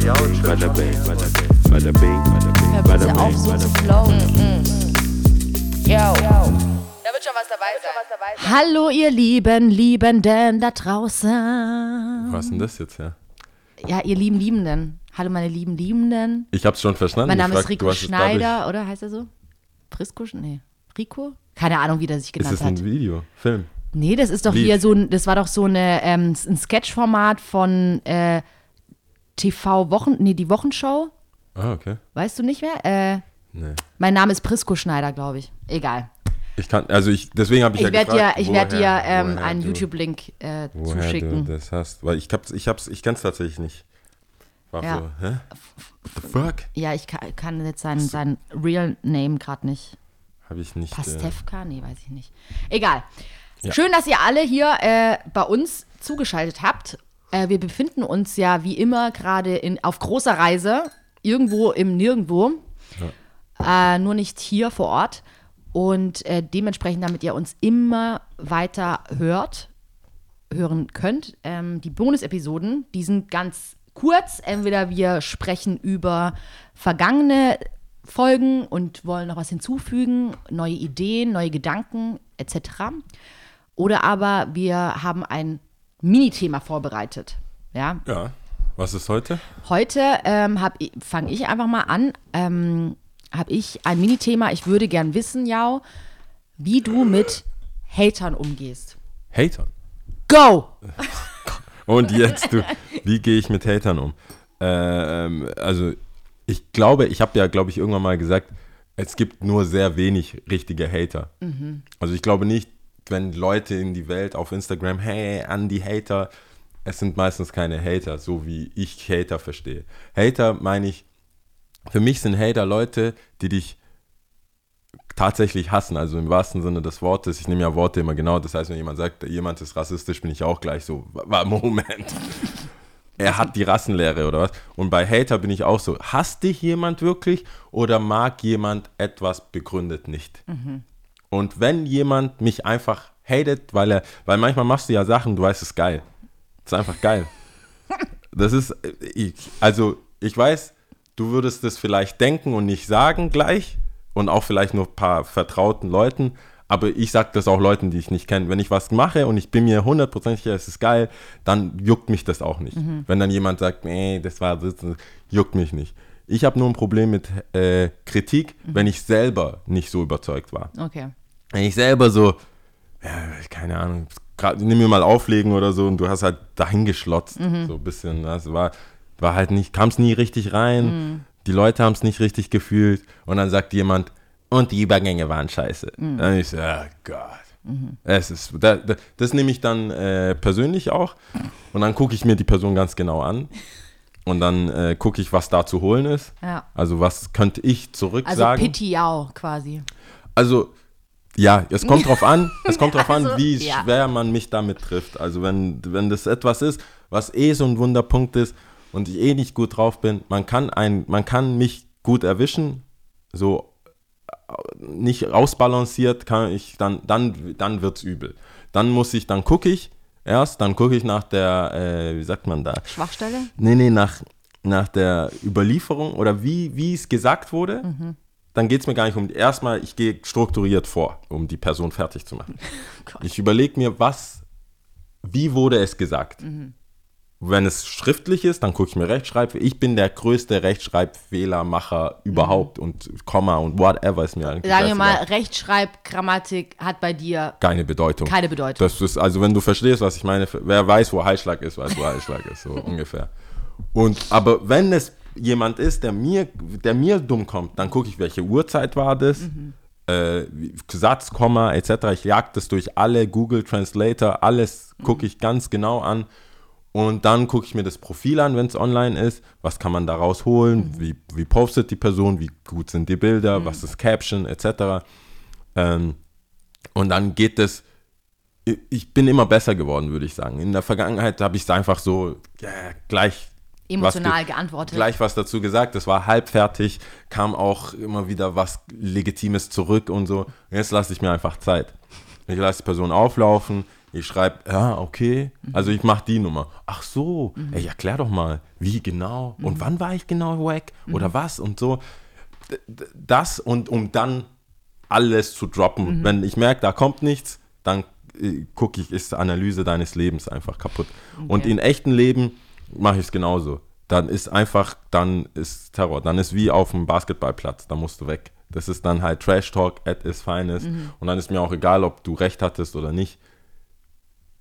bada bing, bada bing, bada bing, bada bing, Hör bada bitte auf, bing, so bada zu bing. flowen. Yo. Da wird schon was dabei sein. Hallo, ihr lieben Liebenden da draußen. Was ist denn das jetzt, ja? Ja, ihr lieben Liebenden. Hallo, meine lieben Liebenden. Ich hab's schon verstanden. Mein Name Ich ist Rico Schneider, oder heißt er so? Prisco? Nee. Rico? Keine Ahnung, wie der sich Ist genannt es ein hat. Video, Film? Nee, das ist doch Lied. hier so ein, das war doch so eine, ähm, ein Sketchformat von äh, TV-Wochen, nee, die Wochenshow. Ah, okay. Weißt du nicht mehr? Äh, Nee. mein Name ist Prisco Schneider, glaube ich. Egal. Ich kann, also ich, deswegen habe ich, Ich ja werde dir, gefragt, ich werd dir ähm, einen YouTube-Link äh, zuschicken. du das hast. Weil ich hab's, ich hab's, ich kann's tatsächlich nicht. War Ja. so, hä? What the fuck? Ja, ich kann, kann jetzt seinen, seinen Real Name gerade nicht. Habe ich nicht. Äh, Pastewka? Nee, weiß ich nicht. Egal. Ja. Schön, dass ihr alle hier äh, bei uns zugeschaltet habt. Äh, wir befinden uns ja wie immer gerade in- auf großer Reise, irgendwo im Nirgendwo. Äh, nur nicht hier vor Ort. Und äh, dementsprechend, damit ihr uns immer weiter hört, hören könnt, ähm, die Bonus-Episoden, die sind ganz kurz. Entweder wir sprechen über vergangene Folgen und wollen noch was hinzufügen, neue Ideen, neue Gedanken etc. Oder aber wir haben ein Minithema vorbereitet. Ja, Ja. Was ist heute? Heute ähm, fange ich einfach mal an. Ähm, habe ich ein Minithema. Ich würde gern wissen, Jau, wie du mit Hatern umgehst. Hatern. Go! Und jetzt, du, wie gehe ich mit Hatern um? Ähm, also, ich glaube, ich habe ja, glaube ich, irgendwann mal gesagt, es gibt nur sehr wenig richtige Hater. Also, ich glaube nicht, wenn Leute in die Welt auf Instagram, hey, an die Hater, es sind meistens keine Hater, so wie ich Hater verstehe. Hater meine ich, für mich sind Hater Leute, die dich tatsächlich hassen, also im wahrsten Sinne des Wortes. Ich nehme ja Worte immer genau. Das heißt, wenn jemand sagt, jemand ist rassistisch, bin ich auch gleich so, Moment. Er hat die Rassenlehre oder was? Und bei Hater bin ich auch so, hasst dich jemand wirklich oder mag jemand etwas begründet nicht? Und wenn jemand mich einfach hatet, weil er, weil manchmal machst du ja Sachen, du weißt, es ist geil. Es ist einfach geil. Das ist, äh, ich, also ich weiß, du würdest das vielleicht denken und nicht sagen gleich und auch vielleicht nur ein paar vertrauten Leuten, aber ich sage das auch Leuten, die ich nicht kenne. Wenn ich was mache und ich bin mir hundertprozentig sicher, es ist geil, dann juckt mich das auch nicht. Wenn dann jemand sagt, nee, das war das juckt mich nicht. Ich habe nur ein Problem mit äh, Kritik, wenn ich selber nicht so überzeugt war. Okay. Wenn ich selber so, ja, keine Ahnung, grad, nimm mir mal auflegen oder so und du hast halt dahin geschlotzt, so ein bisschen. Das war, war halt nicht, kam es nie richtig rein, die Leute haben es nicht richtig gefühlt und dann sagt jemand, und die Übergänge waren scheiße. Dann ich so, oh Gott. Es ist, da, da, das nehme ich dann äh, persönlich auch und dann gucke ich mir die Person ganz genau an und dann äh, gucke ich, was da zu holen ist. Ja. Also was könnte ich zurück Also Jau quasi. Also, ja, es kommt drauf an, es kommt drauf an, Also, wie ja. schwer man mich damit trifft. Also, wenn, wenn das etwas ist, was eh so ein Wunderpunkt ist und ich eh nicht gut drauf bin, man kann, ein, man kann mich gut erwischen, so äh, nicht ausbalanciert, kann ich, dann, dann, dann wird's übel. Dann muss ich, dann gucke ich erst, dann gucke ich nach der, äh, wie sagt man da? Schwachstelle? Nee, nee, nach, nach der Überlieferung oder wie, wie es gesagt wurde, dann geht es mir gar nicht um, erstmal, ich gehe strukturiert vor, um die Person fertig zu machen. Gott. ich überlege mir, was, wie wurde es gesagt? Wenn es schriftlich ist, dann gucke ich mir Rechtschreib. Ich bin der größte Rechtschreibfehlermacher überhaupt und Komma und whatever ist mir eigentlich Sagen wir mal, scheißegal. Rechtschreib, Grammatik hat bei dir keine Bedeutung. keine Bedeutung. Das ist, also wenn du verstehst, was ich meine, wer weiß, wo Heilschlag ist, weiß, wo Heilschlag ist, so ungefähr. Und, aber wenn es jemand ist, der mir, der mir dumm kommt, dann gucke ich, welche Uhrzeit war das, äh, wie- Satz, Komma, etc. Ich jag das durch alle Google Translator, alles gucke ich ganz genau an. Und dann gucke ich mir das Profil an, wenn es online ist. Was kann man daraus holen? Wie, wie postet die Person? Wie gut sind die Bilder? Was ist Caption? Etc. Ähm, und dann geht es. ich- bin immer besser geworden, würde ich sagen. In der Vergangenheit habe ich es einfach so ja, gleich Emotional was ge- geantwortet. Gleich was dazu gesagt, das war halbfertig, kam auch immer wieder was Legitimes zurück und so. Jetzt lasse ich mir einfach Zeit. Ich lasse die Person auflaufen, Ich schreibe, ja, okay. Also ich mache die Nummer. Ach so, ey, erklär doch mal, wie genau und wann war ich genau wack oder was und so. Das und um dann alles zu droppen. Wenn ich merke, da kommt nichts, dann äh, gucke ich, ist die Analyse deines Lebens einfach kaputt. Und in echten Leben mache ich es genauso. Dann ist einfach, dann ist Terror. Dann ist wie auf dem Basketballplatz, da musst du weg. Das ist dann halt Trash Talk at its finest. Und dann ist mir auch egal, ob du recht hattest oder nicht.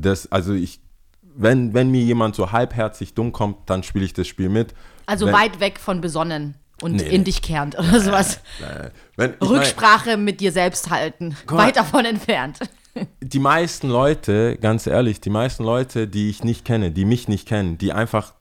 Das, also ich, wenn, wenn mir jemand so halbherzig dumm kommt, dann spiele ich das Spiel mit. Also wenn, weit weg von besonnen und Nee, in nee. dich kehrend oder sowas. äh, wenn, ich mein- Rücksprache mit dir selbst halten. Mal. Weit davon entfernt. die meisten Leute, ganz ehrlich, die meisten Leute, die ich nicht kenne, die mich nicht kennen, die einfach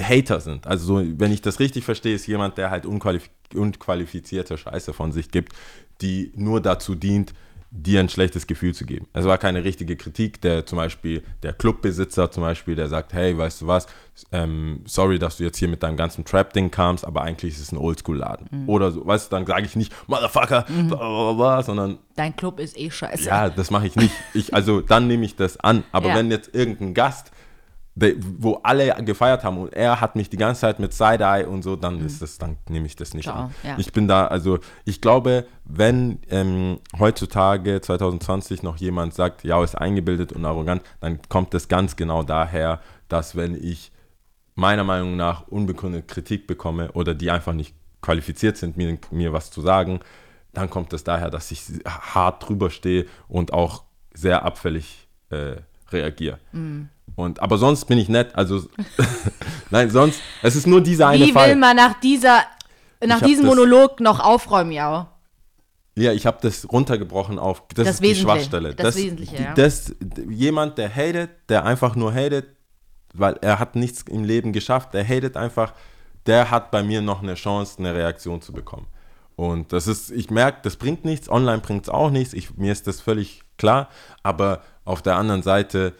Hater sind. Also so, wenn ich das richtig verstehe, ist jemand, der halt unqualif unqualifizierte Scheiße von sich gibt, die nur dazu dient, dir ein schlechtes Gefühl zu geben. Es war keine richtige Kritik, der zum Beispiel, der Clubbesitzer zum Beispiel, der sagt, hey, weißt du was, ähm, sorry, dass du jetzt hier mit deinem ganzen Trap-Ding kamst, aber eigentlich ist es ein Oldschool-Laden. Oder so, weißt du, dann sage ich nicht, Motherfucker, bla, bla, bla, sondern Dein Club ist eh scheiße. ja, das mache ich nicht. Ich, also dann nehme ich das an. Aber Ja. wenn jetzt irgendein Gast, wo alle gefeiert haben und er hat mich die ganze Zeit mit Side-Eye und so, dann ist das, dann nehme ich das nicht Ciao, an. ja. Ich bin da, also ich glaube, wenn ähm, heutzutage 2020 noch jemand sagt, ja, ist eingebildet und arrogant, dann kommt das ganz genau daher, dass wenn ich meiner Meinung nach unbegründete Kritik bekomme oder die einfach nicht qualifiziert sind, mir, mir was zu sagen, dann kommt es daher, dass ich hart drüber stehe und auch sehr abfällig äh, reagiere. Mm. Und, aber sonst bin ich nett, also nein, sonst, es ist nur dieser eine Wie Fall. will man nach dieser, nach diesem das- Monolog noch aufräumen, ja? Ja, ich habe das runtergebrochen auf, das, Das ist die Schwachstelle. das Wesentliche, ja. das, jemand, der hatet, der einfach nur hatet, weil er hat nichts im Leben geschafft, der hatet einfach, der hat bei mir noch eine Chance, eine Reaktion zu bekommen. Und das ist, ich merke, das bringt nichts, online bringt es auch nichts, ich, mir ist das völlig klar, aber auf der anderen Seite,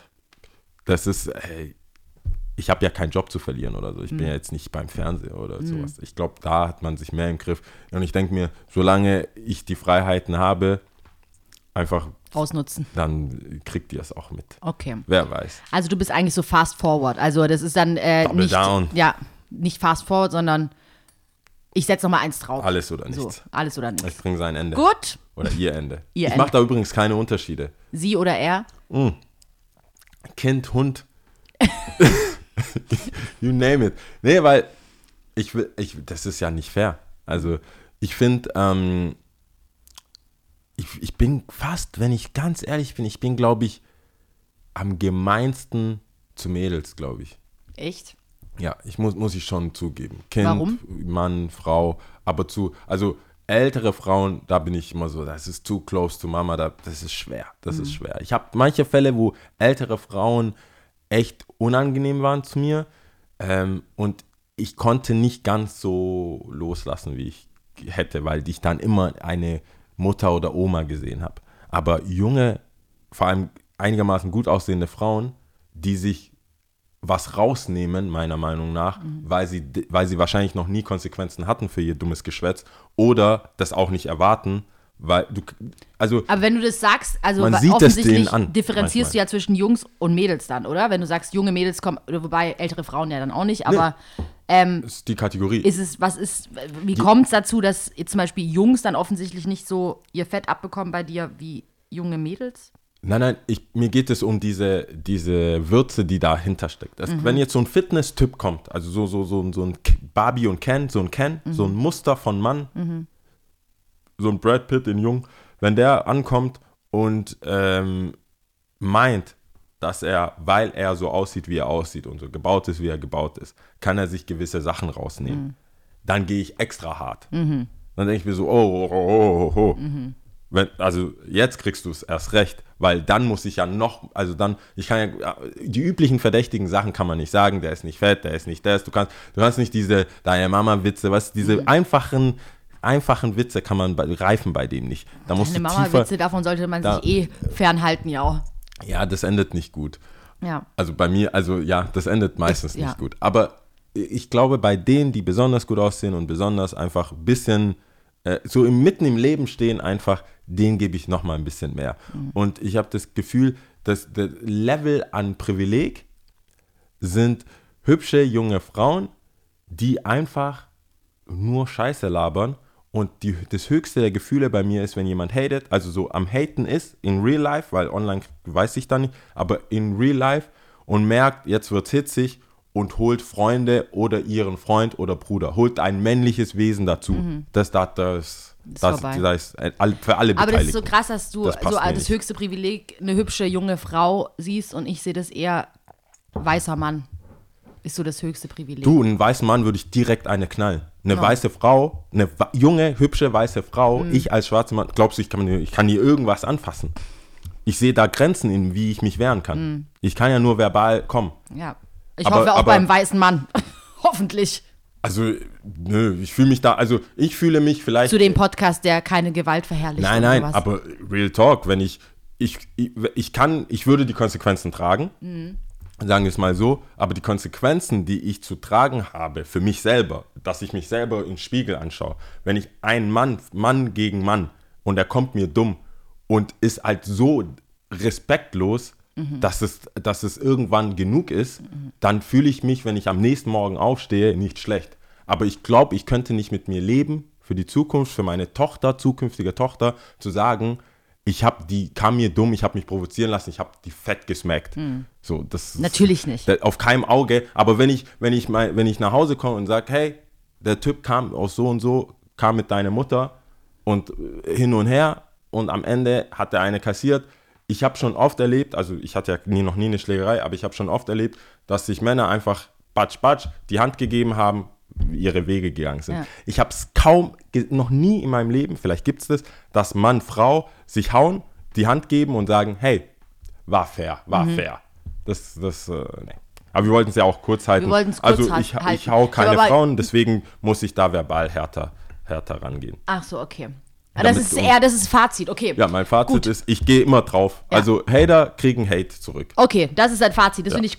das ist, ey, ich habe ja keinen Job zu verlieren oder so. Ich Mhm. bin ja jetzt nicht beim Fernseher oder sowas. Ich glaube, da hat man sich mehr im Griff. Und ich denke mir, solange ich die Freiheiten habe, einfach, Ausnutzen. dann kriegt ihr es auch mit. Okay. Wer weiß. Also du bist eigentlich so fast forward. Also das ist dann äh, Double nicht, down. ja, nicht fast forward, sondern ich setze noch mal eins drauf. Alles oder So, nichts. alles oder Ich nichts. bringe sein Ende. Gut. Oder ihr Ende. Ihr ich mache da übrigens keine Unterschiede. Sie oder er? Kind, Hund. you name it. Nee, weil ich will, ich, das ist ja nicht fair. Also ich finde, ähm, ich, ich bin fast, wenn ich ganz ehrlich bin, ich bin, glaube ich, am gemeinsten zu Mädels, glaube ich. Echt? Ja, ich muss, muss ich schon zugeben. Kind, Warum? Mann, Frau, aber zu, also ältere Frauen, da bin ich immer so, das ist too close to Mama, da, das ist schwer, das Mhm. ist schwer. Ich habe manche Fälle, wo ältere Frauen echt unangenehm waren zu mir ähm, und ich konnte nicht ganz so loslassen, wie ich hätte, weil ich dann immer eine Mutter oder Oma gesehen habe. Aber junge, vor allem einigermaßen gut aussehende Frauen, die sich was rausnehmen, meiner Meinung nach, weil, sie, weil sie wahrscheinlich noch nie Konsequenzen hatten für ihr dummes Geschwätz oder das auch nicht erwarten, weil du, also Aber wenn du das sagst, also Man sieht offensichtlich denen an, differenzierst manchmal. du ja zwischen Jungs und Mädels dann, oder? Wenn du sagst, junge Mädels kommen, wobei ältere Frauen ja dann auch nicht, aber ähm, ist die Kategorie. ist es, was ist, wie kommt es dazu, dass zum Beispiel Jungs dann offensichtlich nicht so ihr Fett abbekommen bei dir wie junge Mädels? Nein, nein, ich, mir geht es um diese, diese Würze, die dahinter steckt. Das, Mhm. Wenn jetzt so ein Fitness-Typ kommt, also so, so, so, so ein Barbie und Ken, so ein Ken, Mhm. so ein Muster von Mann, so ein Brad Pitt in Jung, wenn der ankommt und ähm, meint, dass er, weil er so aussieht, wie er aussieht und so gebaut ist, wie er gebaut ist, kann er sich gewisse Sachen rausnehmen. Dann gehe ich extra hart. Dann denke ich mir so, oh, oh, oh, oh, oh. Wenn, also jetzt kriegst du es erst recht, weil dann muss ich ja noch, also dann, ich kann ja, die üblichen verdächtigen Sachen kann man nicht sagen, der ist nicht fett, der ist nicht das, du kannst, du kannst nicht diese deine Mama-Witze, was, diese einfachen, einfachen Witze kann man, bei, reifen bei dem nicht. Da musst Eine du tiefer, Mama-Witze, davon sollte man da- sich eh fernhalten, ja. ja, das endet nicht gut. Ja. Also bei mir, also ja, das endet meistens Das- ja. nicht gut. Aber ich glaube, bei denen, die besonders gut aussehen und besonders einfach ein bisschen äh, so im, mitten im Leben stehen, einfach, denen gebe ich noch mal ein bisschen mehr. Mhm. Und ich habe das Gefühl, das, das Level an Privileg sind hübsche junge Frauen, die einfach nur Scheiße labern. Und die, das höchste der Gefühle bei mir ist, wenn jemand hatet, also so am Haten ist, in real life, weil online weiß ich da nicht, aber in real life und merkt, jetzt wird's hitzig und holt Freunde oder ihren Freund oder Bruder, holt ein männliches Wesen dazu. Das, das, das, das, vorbei. das ist für alle Aber das ist so krass, dass du Das so nicht. höchste Privileg eine hübsche junge Frau siehst und ich sehe das eher weißer Mann. Ist so das höchste Privileg. Du, einen weißen Mann würde ich direkt eine knallen. Eine Ja. weiße Frau, eine junge, hübsche weiße Frau, Mhm. ich als schwarzer Mann, glaubst du, ich kann, mir- ich kann hier irgendwas anfassen? Ich sehe da Grenzen, in wie ich mich wehren kann. Mhm. Ich kann ja nur verbal kommen. Ja. Ich Aber- hoffe auch aber- beim weißen Mann. Hoffentlich. Also, nö, ich fühle mich da, also ich fühle mich vielleicht. Zu dem Podcast, der keine Gewalt verherrlicht. Nein, nein, aber Real Talk, wenn ich, ich, ich, ich kann, ich würde die Konsequenzen tragen, Mhm. sagen wir es mal so, aber die Konsequenzen, die ich zu tragen habe für mich selber, dass ich mich selber im Spiegel anschaue, wenn ich einen Mann, Mann gegen Mann und er kommt mir dumm und ist halt so respektlos, Mhm. dass, es, dass es irgendwann genug ist, dann fühle ich mich, wenn ich am nächsten Morgen aufstehe, nicht schlecht. Aber ich glaube, ich könnte nicht mit mir leben, für die Zukunft, für meine Tochter, zukünftige Tochter, zu sagen, ich habe die, kam mir dumm, ich habe mich provozieren lassen, ich habe die fett gesmackt. So, das ist- Mhm. Natürlich nicht. da- Auf keinem Auge. Aber wenn ich, wenn ich, mal, wenn ich nach Hause komme und sage, hey, der Typ kam aus so und so, kam mit deiner Mutter und äh, hin und her und am Ende hat er eine kassiert. Ich habe schon oft erlebt, also ich hatte ja nie, noch nie eine Schlägerei, aber ich habe schon oft erlebt, dass sich Männer einfach batsch, batsch die Hand gegeben haben, ihre Wege gegangen sind. Ja. Ich habe es kaum, noch nie in meinem Leben, vielleicht gibt es das, dass Mann, Frau sich hauen, die Hand geben und sagen, hey, war fair, war Mhm. fair. Das, das, äh, nee. Aber wir wollten es ja auch kurz halten. Wir kurz also ha- ich, halten. ich hau keine Frauen, deswegen muss ich da verbal härter, härter rangehen. Ach so, okay. Ah, Das ist eher, das ist Fazit, okay. Ja, mein Fazit Gut. ist, ich gehe immer drauf. Ja. Also Hater kriegen Hate zurück. Okay, das ist ein Fazit. Das Ja. finde ich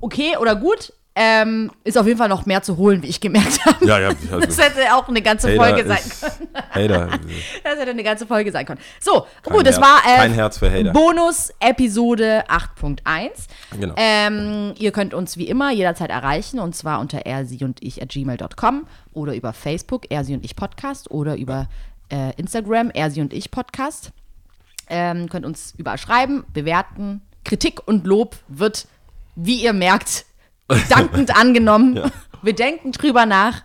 okay oder gut. Ähm, ist auf jeden Fall noch mehr zu holen, wie ich gemerkt habe. Ja, ja, also Das hätte auch eine ganze Hater Folge sein können. Hater, Das hätte eine ganze Folge sein können. So, Kein gut, das Herz- war äh, kein Herz für Hater. Bonus-Episode 8.1. Genau. Ähm, ihr könnt uns wie immer jederzeit erreichen und zwar unter er, sie und ich at gmail.com oder über Facebook, er, sie und ich Podcast oder über äh, Instagram, er, sie und ich Podcast. Ähm, könnt uns überall schreiben, bewerten. Kritik und Lob wird, wie ihr merkt, dankend angenommen. Ja. Wir denken drüber nach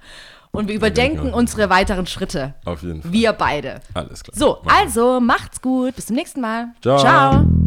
und wir überdenken denken- unsere weiteren Schritte. Auf jeden Fall. Wir beide. Alles klar. So, also macht's gut. Bis zum nächsten Mal. Ciao. Ciao.